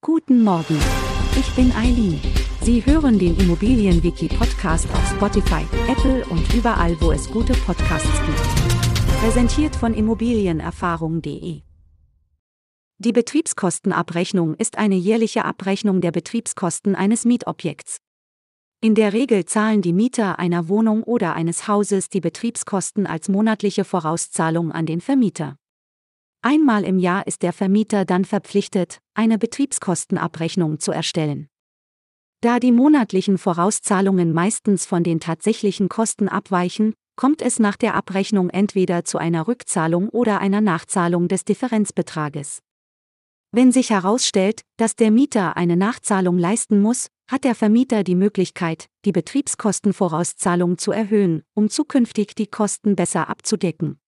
Guten Morgen. Ich bin Eileen. Sie hören den Immobilienwiki-Podcast auf Spotify, Apple und überall, wo es gute Podcasts gibt. Präsentiert von Immobilienerfahrung.de. Die Betriebskostenabrechnung ist eine jährliche Abrechnung der Betriebskosten eines Mietobjekts. In der Regel zahlen die Mieter einer Wohnung oder eines Hauses die Betriebskosten als monatliche Vorauszahlung an den Vermieter. Einmal im Jahr ist der Vermieter dann verpflichtet, eine Betriebskostenabrechnung zu erstellen. Da die monatlichen Vorauszahlungen meistens von den tatsächlichen Kosten abweichen, kommt es nach der Abrechnung entweder zu einer Rückzahlung oder einer Nachzahlung des Differenzbetrages. Wenn sich herausstellt, dass der Mieter eine Nachzahlung leisten muss, hat der Vermieter die Möglichkeit, die Betriebskostenvorauszahlung zu erhöhen, um zukünftig die Kosten besser abzudecken.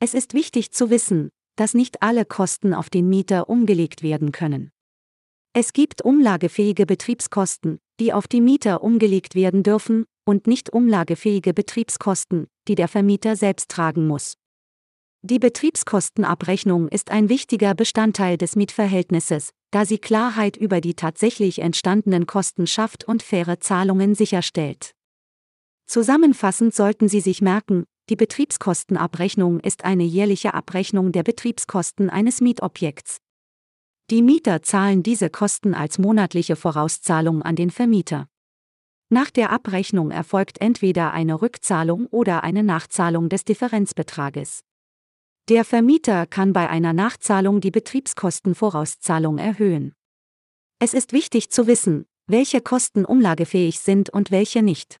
Es ist wichtig zu wissen, dass nicht alle Kosten auf den Mieter umgelegt werden können. Es gibt umlagefähige Betriebskosten, die auf die Mieter umgelegt werden dürfen, und nicht umlagefähige Betriebskosten, die der Vermieter selbst tragen muss. Die Betriebskostenabrechnung ist ein wichtiger Bestandteil des Mietverhältnisses, da sie Klarheit über die tatsächlich entstandenen Kosten schafft und faire Zahlungen sicherstellt. Zusammenfassend sollten Sie sich merken, die Betriebskostenabrechnung ist eine jährliche Abrechnung der Betriebskosten eines Mietobjekts. Die Mieter zahlen diese Kosten als monatliche Vorauszahlung an den Vermieter. Nach der Abrechnung erfolgt entweder eine Rückzahlung oder eine Nachzahlung des Differenzbetrages. Der Vermieter kann bei einer Nachzahlung die Betriebskostenvorauszahlung erhöhen. Es ist wichtig zu wissen, welche Kosten umlagefähig sind und welche nicht.